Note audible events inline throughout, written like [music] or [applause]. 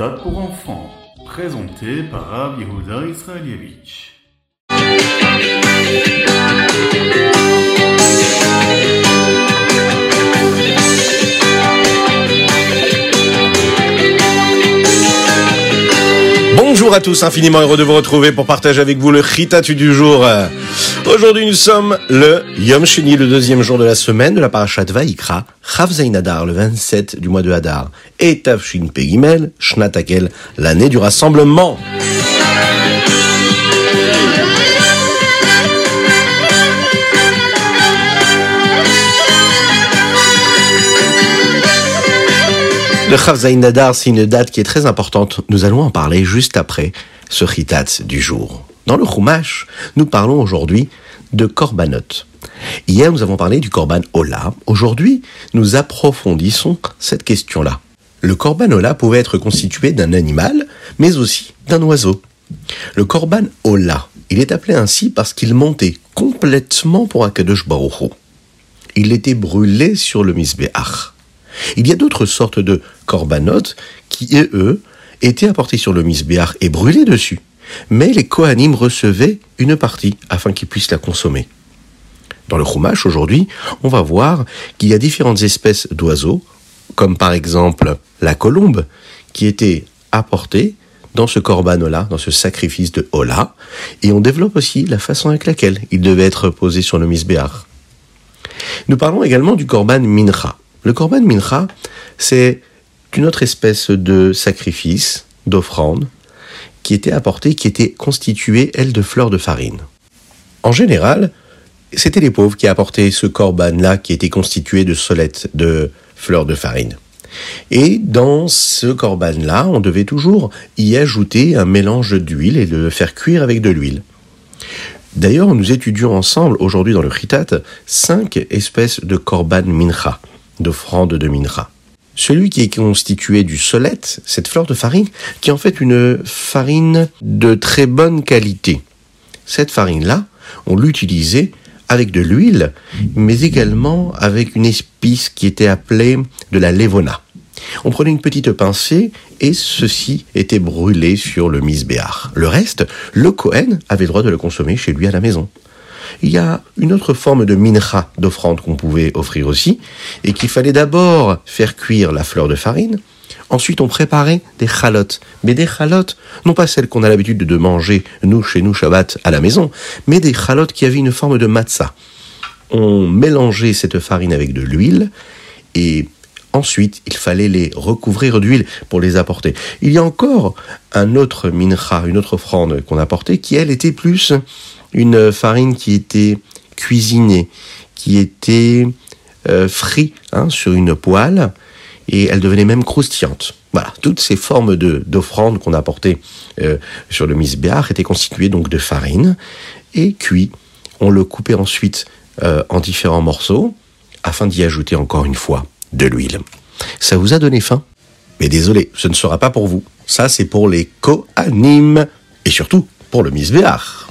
Ritat pour enfants, présenté par Rav Yehuda Israelievich. Bonjour à tous, infiniment heureux de vous retrouver pour partager avec vous le Chitatu du jour. Aujourd'hui, nous sommes le Yom Sheni, le deuxième jour de la semaine de la parashat Vaikra, Chav Adar, le 27 du mois de Hadar, et Tavshin Pegimel, Shnatakel, l'année du rassemblement. Le Chav Zayin Adar, c'est une date qui est très importante. Nous allons en parler juste après ce Chitat du jour. Dans le Chumash, nous parlons aujourd'hui de Korbanot. Hier, nous avons parlé du Korban Ola. Aujourd'hui, nous approfondissons cette question-là. Le Korban Ola pouvait être constitué d'un animal, mais aussi d'un oiseau. Le Korban Ola, il est appelé ainsi parce qu'il montait complètement pour Akadosh Baruch. Il était brûlé sur le Misbeach. Il y a d'autres sortes de korbanot qui, eux, étaient apportés sur le misbéach et brûlés dessus. Mais les Kohanim recevaient une partie afin qu'ils puissent la consommer. Dans le Chumash, aujourd'hui, on va voir qu'il y a différentes espèces d'oiseaux, comme par exemple la colombe, qui était apportée dans ce korban-là, dans ce sacrifice de Ola, et on développe aussi la façon avec laquelle il devait être posé sur le misbéach. Nous parlons également du korban mincha. Le korban mincha, c'est une autre espèce de sacrifice, d'offrande, qui était apportée, qui était constituée, elle, de fleurs de farine. En général, c'était les pauvres qui apportaient ce korban-là, qui était constitué de solettes, de fleurs de farine. Et dans ce korban-là, on devait toujours y ajouter un mélange d'huile et le faire cuire avec de l'huile. D'ailleurs, nous étudions ensemble aujourd'hui dans le Chitat cinq espèces de korban mincha d'offrande de minra. Celui qui est constitué du solette, cette fleur de farine, qui est en fait une farine de très bonne qualité. Cette farine-là, on l'utilisait avec de l'huile, mais également avec une épice qui était appelée de la levona. On prenait une petite pincée et ceci était brûlé sur le misbéar. Le reste, le Kohen avait le droit de le consommer chez lui à la maison il y a une autre forme de mincha, d'offrande qu'on pouvait offrir aussi, et qu'il fallait d'abord faire cuire la fleur de farine. Ensuite, on préparait des chalotes. Mais des chalotes, non pas celles qu'on a l'habitude de manger, nous, chez nous, Shabbat, à la maison, mais des chalotes qui avaient une forme de matzah. On mélangeait cette farine avec de l'huile, et Ensuite, il fallait les recouvrir d'huile pour les apporter. Il y a encore un autre mincha, une autre offrande qu'on apportait, qui elle était plus une farine qui était cuisinée, qui était euh, frite hein, sur une poêle, et elle devenait même croustillante. Voilà, toutes ces formes de d'offrandes qu'on apportait euh, sur le misbéach étaient constituées donc de farine et cuit. On le coupait ensuite euh, en différents morceaux afin d'y ajouter encore une fois de l'huile. Ça vous a donné faim? Mais désolé, ce ne sera pas pour vous. Ça, c'est pour les co-animes et surtout pour le misbéach.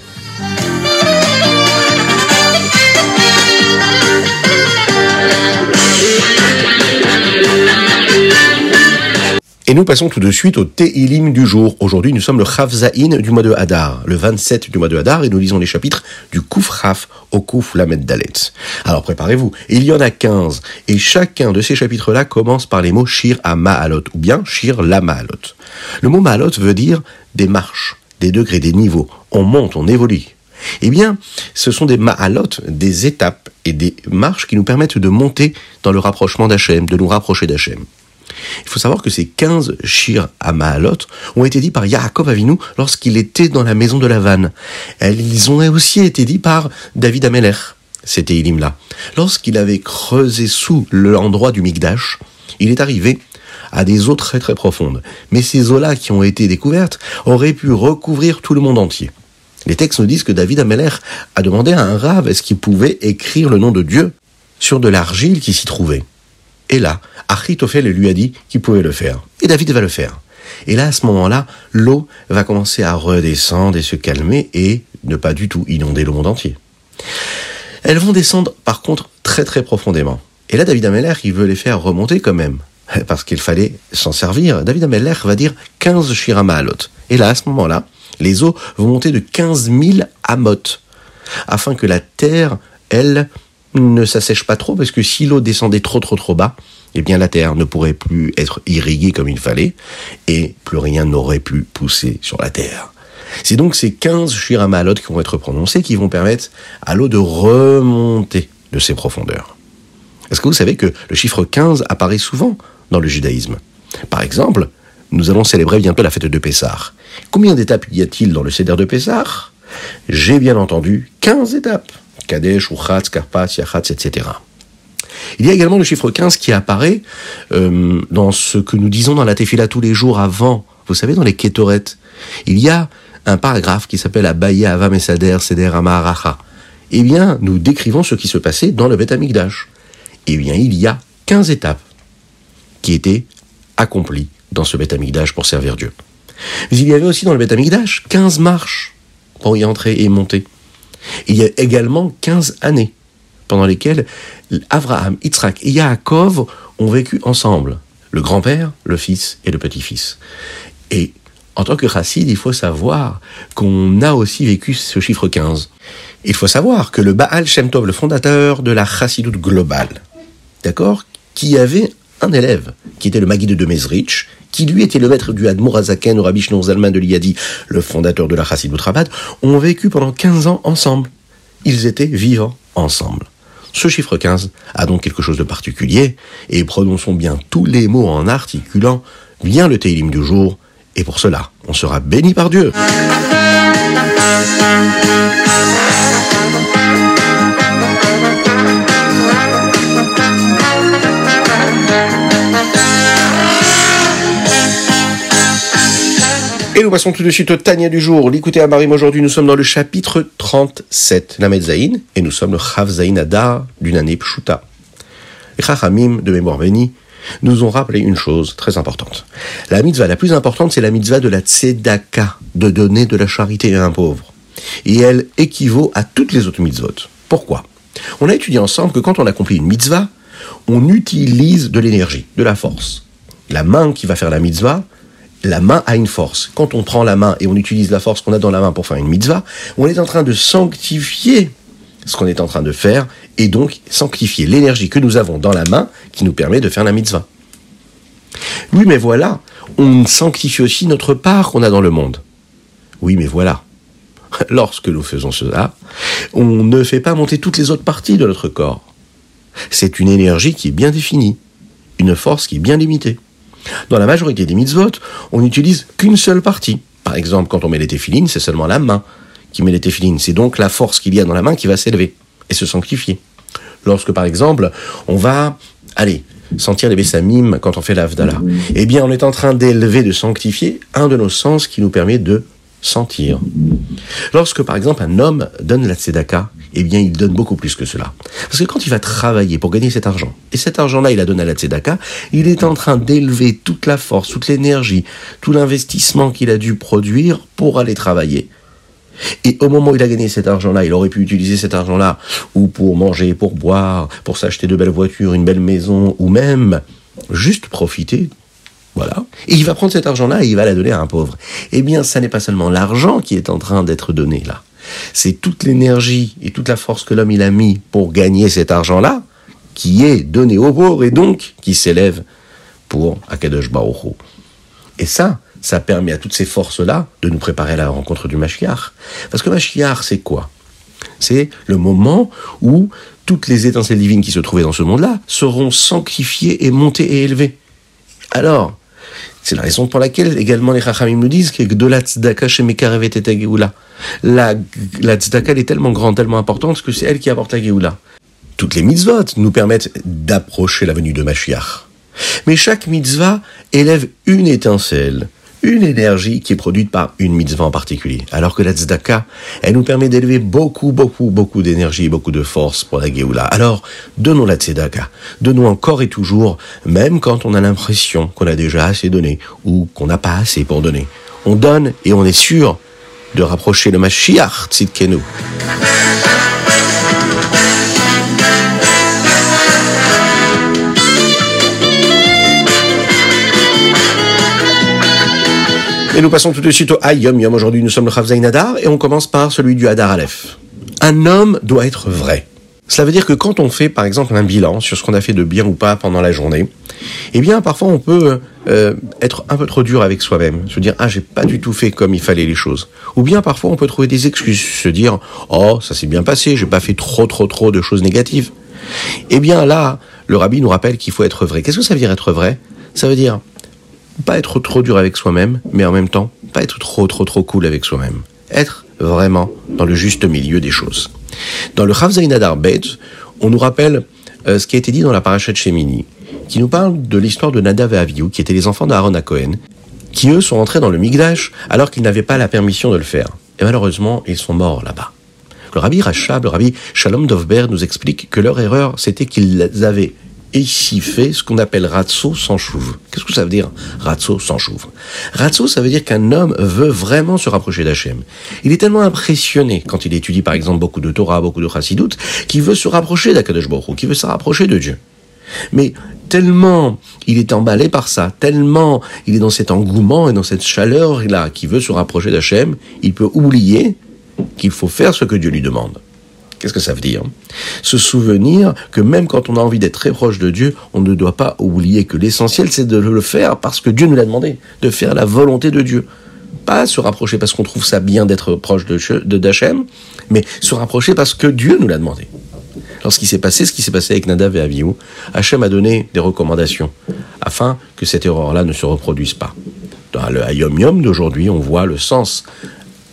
Et nous passons tout de suite au Teilim du jour. Aujourd'hui, nous sommes le Chavzaïn du mois de Hadar, le 27 du mois de Hadar, et nous lisons les chapitres du Kouf Raf au Kouf Lamed Dalet. Alors préparez-vous, il y en a 15, et chacun de ces chapitres-là commence par les mots Shir à Ma'alot, ou bien Shir la Ma'alot. Le mot Ma'alot veut dire des marches, des degrés, des niveaux. On monte, on évolue. Eh bien, ce sont des ma'alot, des étapes et des marches qui nous permettent de monter dans le rapprochement d'Hachem, de nous rapprocher d'Hachem. Il faut savoir que ces 15 shir à ont été dits par Yaakov Avinu lorsqu'il était dans la maison de la vanne. Ils ont aussi été dits par David Ameler, c'était Ilim-là. Lorsqu'il avait creusé sous l'endroit du Mikdash, il est arrivé à des eaux très très profondes. Mais ces eaux-là qui ont été découvertes auraient pu recouvrir tout le monde entier. Les textes nous disent que David Ameler a demandé à un rave est-ce qu'il pouvait écrire le nom de Dieu sur de l'argile qui s'y trouvait. Et là, Achitophel lui a dit qu'il pouvait le faire. Et David va le faire. Et là, à ce moment-là, l'eau va commencer à redescendre et se calmer et ne pas du tout inonder le monde entier. Elles vont descendre, par contre, très très profondément. Et là, David Ameller, il veut les faire remonter quand même. [laughs] parce qu'il fallait s'en servir. David Ameller va dire 15 shiramalot. Et là, à ce moment-là, les eaux vont monter de 15 000 amot, afin que la terre, elle, ne s'assèche pas trop, parce que si l'eau descendait trop trop trop bas, eh bien la terre ne pourrait plus être irriguée comme il fallait, et plus rien n'aurait pu pousser sur la terre. C'est donc ces 15 shiramalot qui vont être prononcés qui vont permettre à l'eau de remonter de ses profondeurs. Est-ce que vous savez que le chiffre 15 apparaît souvent dans le judaïsme? Par exemple, nous allons célébrer bientôt la fête de Pessah. Combien d'étapes y a-t-il dans le Seder de Pessah? J'ai bien entendu 15 étapes. Kadesh, Uchatz, Karpas, Yachatz, etc. Il y a également le chiffre 15 qui apparaît euh, dans ce que nous disons dans la Tefila tous les jours avant. Vous savez, dans les Ketoret, il y a un paragraphe qui s'appelle Abaye Avam Esader Seder Amaharacha. Eh bien, nous décrivons ce qui se passait dans le Beth Amikdash. Eh bien, il y a 15 étapes qui étaient accomplies dans ce Beth Amikdash pour servir Dieu. Mais il y avait aussi dans le Beth Amikdash 15 marches pour y entrer et monter. Il y a également 15 années pendant lesquelles Abraham, Yitzhak et Yaakov ont vécu ensemble. Le grand-père, le fils et le petit-fils. Et en tant que chassid, il faut savoir qu'on a aussi vécu ce chiffre 15. Il faut savoir que le Baal Shem Tov, le fondateur de la chassidoute globale, d'accord, qui avait un élève, qui était le Maguide de Mezrich, qui lui était le maître du Admour Azaken, au Rabbi Shneur Zalman de Liadi, le fondateur de la chassidoute Rabat, ont vécu pendant 15 ans ensemble. Ils étaient vivants ensemble. Ce chiffre 15 a donc quelque chose de particulier, et prononçons bien tous les mots en articulant bien le Teilim du jour, et pour cela, on sera béni par Dieu. Nous passons tout de suite au Tania du jour. L'écoutez à Marim aujourd'hui, nous sommes dans le chapitre 37, la Medzaïn, et nous sommes le Chav Zaïn Adar d'une année Pshuta. Les Chachamim de mémoire bénie nous ont rappelé une chose très importante. La mitzvah la plus importante, c'est la mitzvah de la tzedaka, de donner de la charité à un pauvre. Et elle équivaut à toutes les autres mitzvot. Pourquoi? On a étudié ensemble que quand on accomplit une mitzvah, on utilise de l'énergie, de la force. La main qui va faire la mitzvah, la main a une force. Quand on prend la main et on utilise la force qu'on a dans la main pour faire une mitzvah, on est en train de sanctifier ce qu'on est en train de faire et donc sanctifier l'énergie que nous avons dans la main qui nous permet de faire la mitzvah. Oui, mais voilà, on sanctifie aussi notre part qu'on a dans le monde. Oui, mais voilà, [laughs] lorsque nous faisons cela, on ne fait pas monter toutes les autres parties de notre corps. C'est une énergie qui est bien définie, une force qui est bien limitée. Dans la majorité des mitzvot, on n'utilise qu'une seule partie. Par exemple, quand on met les téphilines, c'est seulement la main qui met les téphilines. C'est donc la force qu'il y a dans la main qui va s'élever et se sanctifier. Lorsque, par exemple, on va, allez, sentir les bessamim quand on fait l'avdala, eh bien, on est en train d'élever, de sanctifier un de nos sens qui nous permet de sentir. Lorsque, par exemple, un homme donne la tzedaka, eh bien, il donne beaucoup plus que cela. Parce que quand il va travailler pour gagner cet argent, et cet argent-là, il a donné à la tzedaka, il est en train d'élever toute la force, toute l'énergie, tout l'investissement qu'il a dû produire pour aller travailler. Et au moment où il a gagné cet argent-là, il aurait pu utiliser cet argent-là ou pour manger, pour boire, pour s'acheter de belles voitures, une belle maison, ou même juste profiter. Voilà. Et il va prendre cet argent-là et il va la donner à un pauvre. Eh bien, ça n'est pas seulement l'argent qui est en train d'être donné là. C'est toute l'énergie et toute la force que l'homme il a mis pour gagner cet argent-là qui est donné aux pauvres et donc qui s'élève pour Akadosh Baruch Et ça, ça permet à toutes ces forces-là de nous préparer à la rencontre du Mashiach. Parce que Mashiach, c'est quoi? C'est le moment où toutes les étincelles divines qui se trouvaient dans ce monde-là seront sanctifiées et montées et élevées. Alors, c'est la raison pour laquelle également les Chachamim nous disent que la tzedaka chez La, la tzedaka elle est tellement grande, tellement importante que c'est elle qui apporte la Géoula. Toutes les mitzvot nous permettent d'approcher la venue de Mashiach. Mais chaque mitzvah élève une étincelle une énergie qui est produite par une mitzvah en particulier. Alors que la tzedaka, elle nous permet d'élever beaucoup, beaucoup, beaucoup d'énergie, beaucoup de force pour la Géoula. Alors, donnons la tzedaka. Donnons encore et toujours, même quand on a l'impression qu'on a déjà assez donné ou qu'on n'a pas assez pour donner. On donne et on est sûr de rapprocher le Mashiach Tzidkenu. Et nous passons tout de suite au Ayom Yom. Aujourd'hui, nous sommes le Chavzaïn Adar et on commence par celui du Hadar Aleph. Un homme doit être vrai. Cela veut dire que quand on fait, par exemple, un bilan sur ce qu'on a fait de bien ou pas pendant la journée, eh bien, parfois, on peut euh, être un peu trop dur avec soi-même, se dire ah j'ai pas du tout fait comme il fallait les choses. Ou bien parfois, on peut trouver des excuses, se dire oh ça s'est bien passé, j'ai pas fait trop trop trop de choses négatives. Eh bien là, le rabbi nous rappelle qu'il faut être vrai. Qu'est-ce que ça veut dire être vrai? Ça veut dire pas être trop dur avec soi-même, mais en même temps, pas être trop trop trop cool avec soi-même. Être vraiment dans le juste milieu des choses. Dans le Chavzaïn Adar Bet, on nous rappelle euh, ce qui a été dit dans la paracha de Shemini, qui nous parle de l'histoire de Nadav et Avihu, qui étaient les enfants d'Aaron à Cohen, qui eux sont entrés dans le Migdash alors qu'ils n'avaient pas la permission de le faire. Et malheureusement, ils sont morts là-bas. Le rabbi Rachab, le rabbi Shalom Dovber nous explique que leur erreur, c'était qu'ils avaient ici fait ce qu'on appelle ratso sans chouve. Qu'est-ce que ça veut dire ratso sans chouve? Ratso, ça veut dire qu'un homme veut vraiment se rapprocher d'Hachem. Il est tellement impressionné quand il étudie par exemple beaucoup de Torah, beaucoup de Chassidut, qu'il veut se rapprocher d'Akadosh Baruch qu'il veut se rapprocher de Dieu. Mais tellement il est emballé par ça, tellement il est dans cet engouement et dans cette chaleur-là qui veut se rapprocher d'Hachem, il peut oublier qu'il faut faire ce que Dieu lui demande. Qu'est-ce que ça veut dire? Se souvenir que même quand on a envie d'être très proche de Dieu, on ne doit pas oublier que l'essentiel c'est de le faire parce que Dieu nous l'a demandé, de faire la volonté de Dieu. Pas se rapprocher parce qu'on trouve ça bien d'être proche de d'Hachem, mais se rapprocher parce que Dieu nous l'a demandé. Lorsqu'il s'est passé ce qui s'est passé avec Nadav et Avihu, Hachem a donné des recommandations afin que cette erreur-là ne se reproduise pas. Dans le Hayom Yom d'aujourd'hui, on voit le sens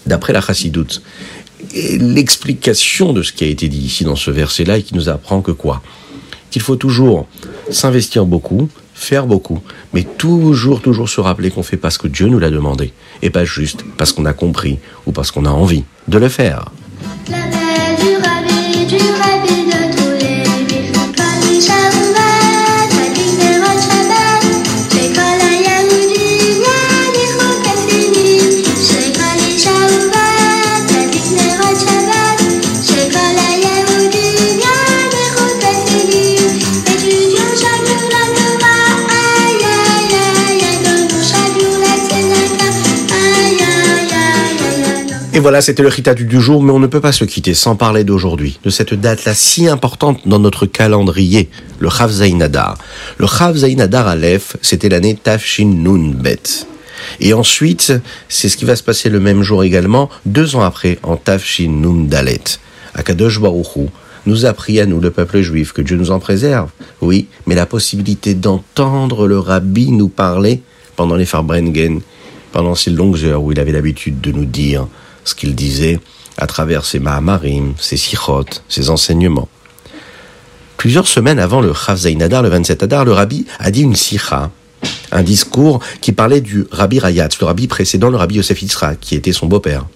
d'après la Chassidoute l'explication de ce qui a été dit ici dans ce verset-là et qui nous apprend que quoi? Qu'il faut toujours s'investir beaucoup, faire beaucoup, mais toujours, toujours se rappeler qu'on fait parce que Dieu nous l'a demandé et pas juste parce qu'on a compris ou parce qu'on a envie de le faire. Et voilà, c'était le Rita du jour, mais on ne peut pas se quitter sans parler d'aujourd'hui, de cette date-là si importante dans notre calendrier, le Chav Zainadar. Le Chav Zainadar Aleph, c'était l'année Tafshin Nun Bet. Et ensuite, c'est ce qui va se passer le même jour également, deux ans après, en Tafshin Nun Dalet. Akadosh Baruchu nous a pris à nous, le peuple juif, que Dieu nous en préserve. Oui, mais la possibilité d'entendre le rabbi nous parler pendant les Farbrengen, pendant ces longues heures où il avait l'habitude de nous dire ce qu'il disait à travers ses Mahamarim, ses Sichot, ses enseignements. Plusieurs semaines avant le Chav Zainadar, le 27 Adar, le rabbi a dit une sicha, un discours qui parlait du rabbi Rayatz, le rabbi précédent, le rabbi Yosef Yitzhak, qui était son beau-père.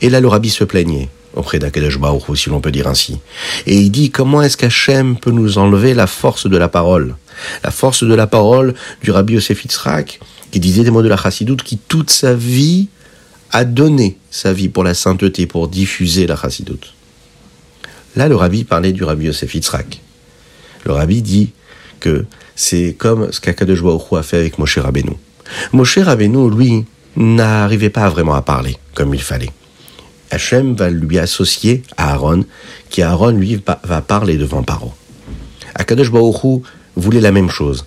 Et là, le rabbi se plaignait auprès d'Akadosh Baruch si l'on peut dire ainsi. Et il dit, comment est-ce qu'Hachem peut nous enlever la force de la parole? La force de la parole du rabbi Yosef Yitzhak, qui disait des mots de la chassidoute, qui toute sa vie a donné sa vie pour la sainteté, pour diffuser la chassidoute. Là, le rabbi parlait du rabbi Yosef Yitzhak. Le rabbi dit que c'est comme ce qu'Akadosh a fait avec Moshe Rabbeinu. Moshe Rabbeinu, lui, n'arrivait pas vraiment à parler comme il fallait. Hachem va lui associer à Aaron, qui Aaron, lui, va parler devant Paro. Akadosh voulait la même chose.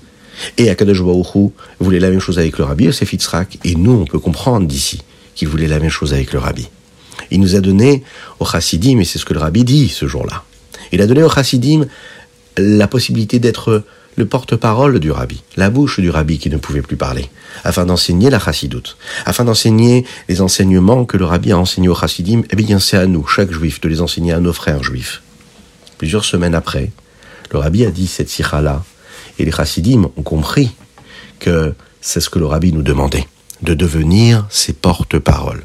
Et Akadosh voulait la même chose avec le rabbi Yosef Yitzhak, et nous, on peut comprendre d'ici qu'il voulait la même chose avec le rabbi. Il nous a donné au chassidim, et c'est ce que le rabbi dit ce jour-là, il a donné au chassidim la possibilité d'être le porte-parole du rabbi, la bouche du rabbi qui ne pouvait plus parler, afin d'enseigner la chassidoute, afin d'enseigner les enseignements que le rabbi a enseignés au chassidim, eh bien c'est à nous, chaque juif, de les enseigner à nos frères juifs. Plusieurs semaines après, le rabbi a dit cette sikha-là, et les chassidim ont compris que c'est ce que le rabbi nous demandait de devenir ses porte-paroles.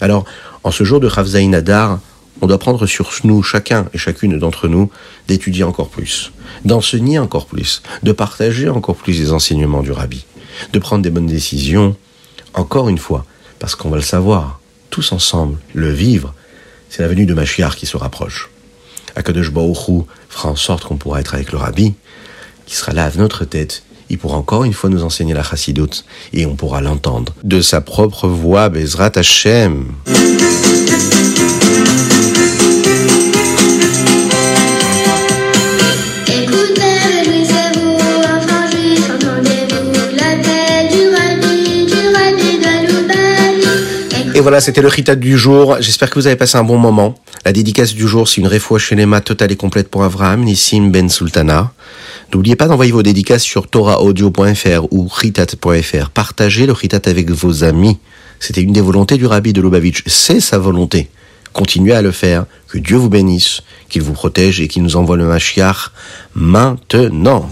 Alors, en ce jour de Ravzaïn Adar, on doit prendre sur nous, chacun et chacune d'entre nous, d'étudier encore plus, d'enseigner encore plus, de partager encore plus les enseignements du rabbi, de prendre des bonnes décisions, encore une fois, parce qu'on va le savoir, tous ensemble, le vivre, c'est la venue de Machiar qui se rapproche. Akadosh Baruch fera en sorte qu'on pourra être avec le rabbi, qui sera là à notre tête il pourra encore une fois nous enseigner la chassidoute et on pourra l'entendre de sa propre voix, Bezrat Hashem. Et voilà, c'était le Ritat du jour. J'espère que vous avez passé un bon moment. La dédicace du jour, c'est une réfoua chez les totale et complète pour Avraham, Nissim Ben Sultana. N'oubliez pas d'envoyer vos dédicaces sur torahaudio.fr ou ritat.fr. Partagez le Ritat avec vos amis. C'était une des volontés du rabbi de Lubavitch. C'est sa volonté. Continuez à le faire. Que Dieu vous bénisse, qu'il vous protège et qu'il nous envoie le Mashiach maintenant.